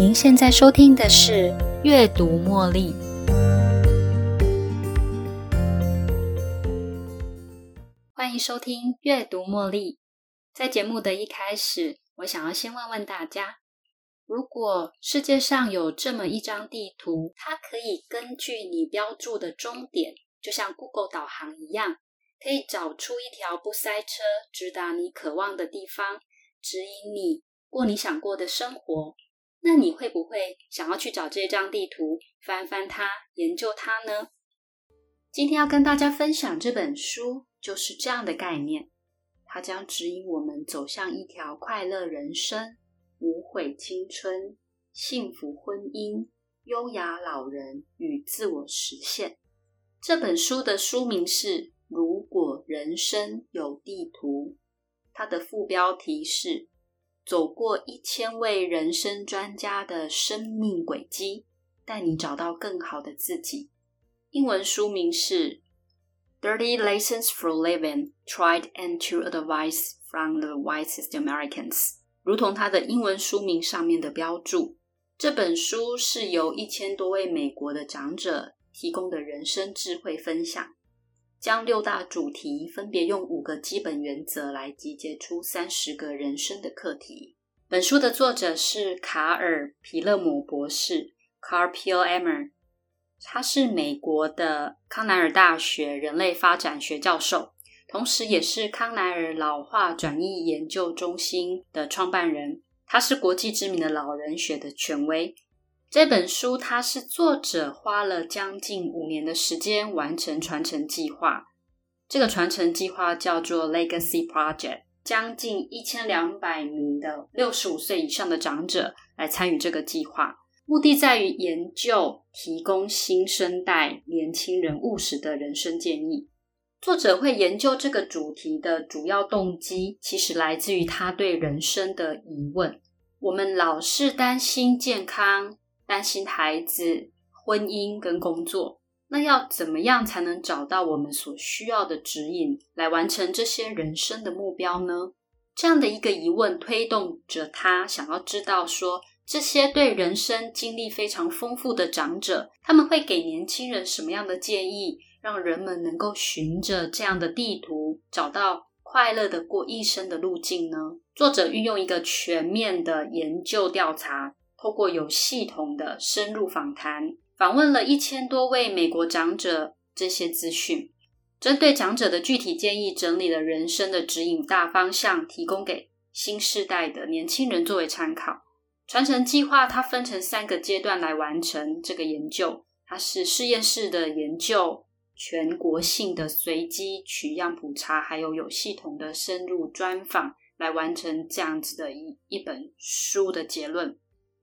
您现在收听的是《阅读茉莉》，欢迎收听《阅读茉莉》。在节目的一开始，我想要先问问大家：如果世界上有这么一张地图，它可以根据你标注的终点，就像 Google 导航一样，可以找出一条不塞车、直达你渴望的地方，指引你过你想过的生活。那你会不会想要去找这张地图，翻翻它，研究它呢？今天要跟大家分享这本书，就是这样的概念。它将指引我们走向一条快乐人生、无悔青春、幸福婚姻、优雅老人与自我实现。这本书的书名是《如果人生有地图》，它的副标题是。走过一千位人生专家的生命轨迹，带你找到更好的自己。英文书名是《Thirty Lessons for Living: Tried and True Advice from the Wisest Americans》，如同它的英文书名上面的标注。这本书是由一千多位美国的长者提供的人生智慧分享。将六大主题分别用五个基本原则来集结出三十个人生的课题。本书的作者是卡尔皮勒姆博士 （Carl P. L. Emer），他是美国的康奈尔大学人类发展学教授，同时也是康奈尔老化转移研究中心的创办人。他是国际知名的老人学的权威。这本书，它是作者花了将近五年的时间完成传承计划。这个传承计划叫做 Legacy Project，将近一千两百名的六十五岁以上的长者来参与这个计划，目的在于研究提供新生代年轻人务实的人生建议。作者会研究这个主题的主要动机，其实来自于他对人生的疑问：我们老是担心健康。担心孩子、婚姻跟工作，那要怎么样才能找到我们所需要的指引，来完成这些人生的目标呢？这样的一个疑问推动着他想要知道，说这些对人生经历非常丰富的长者，他们会给年轻人什么样的建议，让人们能够循着这样的地图，找到快乐的过一生的路径呢？作者运用一个全面的研究调查。透过有系统的深入访谈，访问了一千多位美国长者，这些资讯针对长者的具体建议，整理了人生的指引大方向，提供给新时代的年轻人作为参考。传承计划它分成三个阶段来完成这个研究，它是实验室的研究、全国性的随机取样普查，还有有系统的深入专访，来完成这样子的一一本书的结论。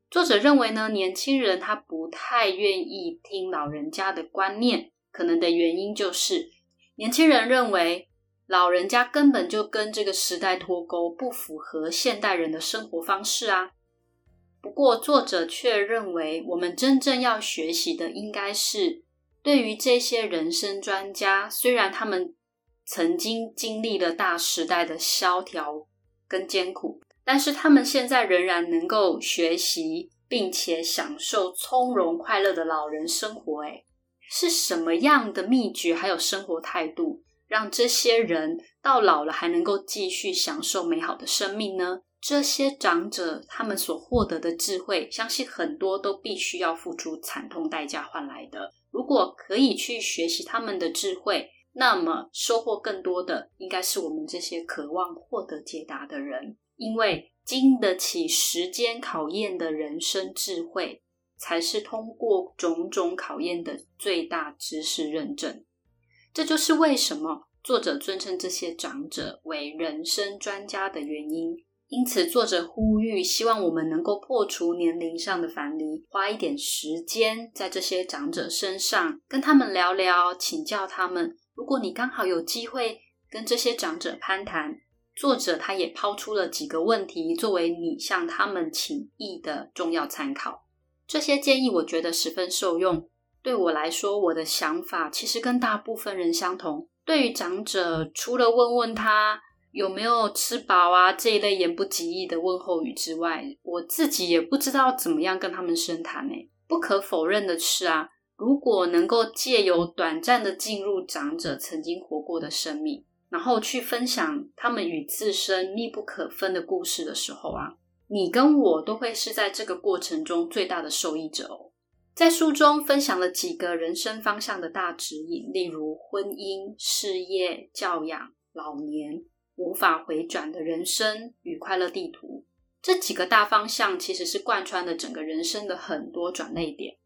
作者认为呢，年轻人他不太愿意听老人家的观念，可能的原因就是年轻人认为老人家根本就跟这个时代脱钩，不符合现代人的生活方式啊。不过，作者却认为，我们真正要学习的，应该是对于这些人生专家，虽然他们曾经经历了大时代的萧条跟艰苦。但是他们现在仍然能够学习，并且享受从容快乐的老人生活。诶是什么样的秘诀，还有生活态度，让这些人到老了还能够继续享受美好的生命呢？这些长者他们所获得的智慧，相信很多都必须要付出惨痛代价换来的。如果可以去学习他们的智慧，那么收获更多的，应该是我们这些渴望获得解答的人。因为经得起时间考验的人生智慧，才是通过种种考验的最大知识认证。这就是为什么作者尊称这些长者为人生专家的原因。因此，作者呼吁，希望我们能够破除年龄上的樊篱，花一点时间在这些长者身上，跟他们聊聊，请教他们。如果你刚好有机会跟这些长者攀谈。作者他也抛出了几个问题，作为你向他们请意的重要参考。这些建议我觉得十分受用。对我来说，我的想法其实跟大部分人相同。对于长者，除了问问他有没有吃饱啊这一类言不及义的问候语之外，我自己也不知道怎么样跟他们深谈诶。不可否认的是啊，如果能够借由短暂的进入长者曾经活过的生命，然后去分享他们与自身密不可分的故事的时候啊，你跟我都会是在这个过程中最大的受益者哦。在书中分享了几个人生方向的大指引，例如婚姻、事业、教养、老年、无法回转的人生与快乐地图。这几个大方向其实是贯穿了整个人生的很多转捩点。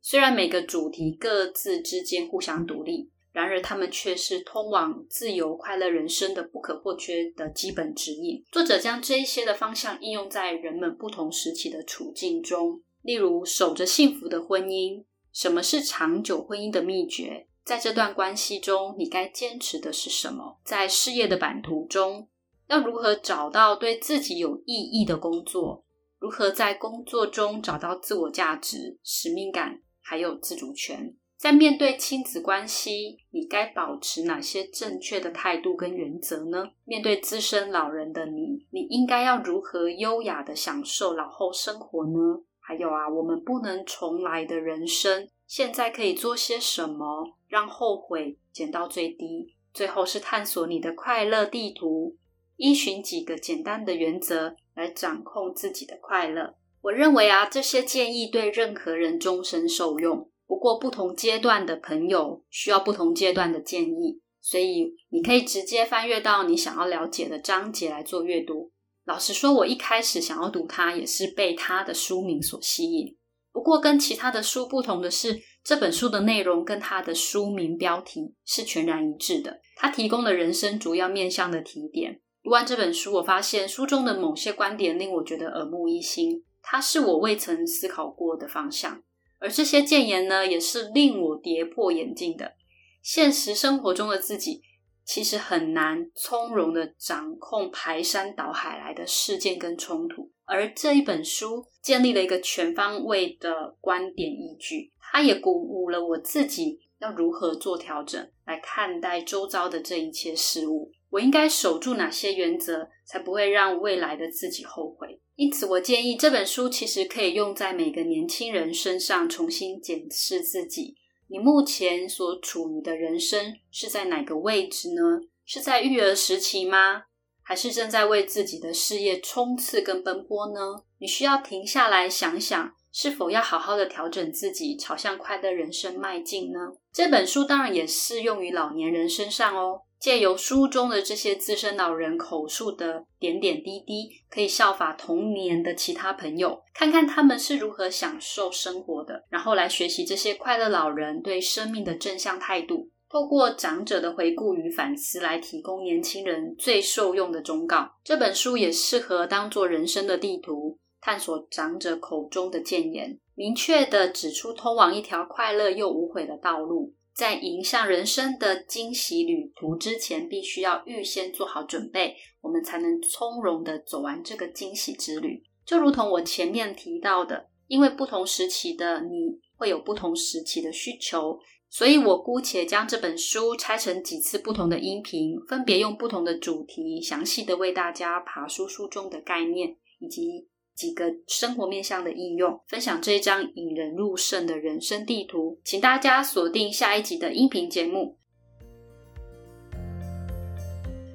虽然每个主题各自之间互相独立，然而他们却是通往自由快乐人生的不可或缺的基本指引。作者将这一些的方向应用在人们不同时期的处境中。例如，守着幸福的婚姻，什么是长久婚姻的秘诀？在这段关系中，你该坚持的是什么？在事业的版图中，要如何找到对自己有意义的工作？如何在工作中找到自我价值、使命感，还有自主权？在面对亲子关系，你该保持哪些正确的态度跟原则呢？面对资深老人的你，你应该要如何优雅的享受老后生活呢？还有啊，我们不能重来的人生，现在可以做些什么，让后悔减到最低？最后是探索你的快乐地图，依循几个简单的原则来掌控自己的快乐。我认为啊，这些建议对任何人终身受用。不过，不同阶段的朋友需要不同阶段的建议，所以你可以直接翻阅到你想要了解的章节来做阅读。老实说，我一开始想要读它，也是被它的书名所吸引。不过，跟其他的书不同的是，这本书的内容跟它的书名标题是全然一致的。它提供了人生主要面向的提点。读完这本书，我发现书中的某些观点令我觉得耳目一新，它是我未曾思考过的方向。而这些谏言呢，也是令我跌破眼镜的。现实生活中的自己。其实很难从容的掌控排山倒海来的事件跟冲突，而这一本书建立了一个全方位的观点依据，它也鼓舞了我自己要如何做调整来看待周遭的这一切事物。我应该守住哪些原则，才不会让未来的自己后悔？因此，我建议这本书其实可以用在每个年轻人身上，重新检视自己。你目前所处于的人生是在哪个位置呢？是在育儿时期吗？还是正在为自己的事业冲刺跟奔波呢？你需要停下来想想，是否要好好的调整自己，朝向快乐人生迈进呢？这本书当然也适用于老年人身上哦。借由书中的这些资深老人口述的点点滴滴，可以效法童年的其他朋友，看看他们是如何享受生活的，然后来学习这些快乐老人对生命的正向态度。透过长者的回顾与反思，来提供年轻人最受用的忠告。这本书也适合当做人生的地图，探索长者口中的谏言，明确的指出通往一条快乐又无悔的道路。在迎向人生的惊喜旅途之前，必须要预先做好准备，我们才能从容的走完这个惊喜之旅。就如同我前面提到的，因为不同时期的你会有不同时期的需求，所以我姑且将这本书拆成几次不同的音频，分别用不同的主题，详细的为大家爬书书中的概念以及。几个生活面向的应用，分享这一张引人入胜的人生地图，请大家锁定下一集的音频节目。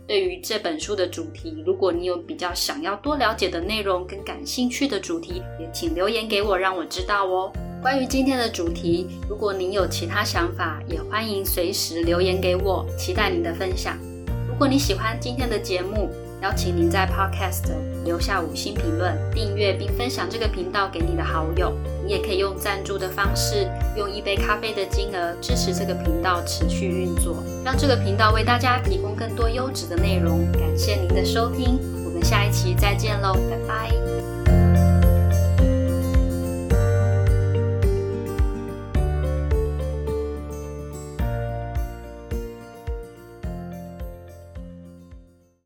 对于这本书的主题，如果你有比较想要多了解的内容跟感兴趣的主题，也请留言给我，让我知道哦。关于今天的主题，如果您有其他想法，也欢迎随时留言给我，期待您的分享。如果你喜欢今天的节目，邀请您在 Podcast 留下五星评论、订阅并分享这个频道给你的好友。你也可以用赞助的方式，用一杯咖啡的金额支持这个频道持续运作，让这个频道为大家提供更多优质的内容。感谢您的收听，我们下一期再见喽，拜拜。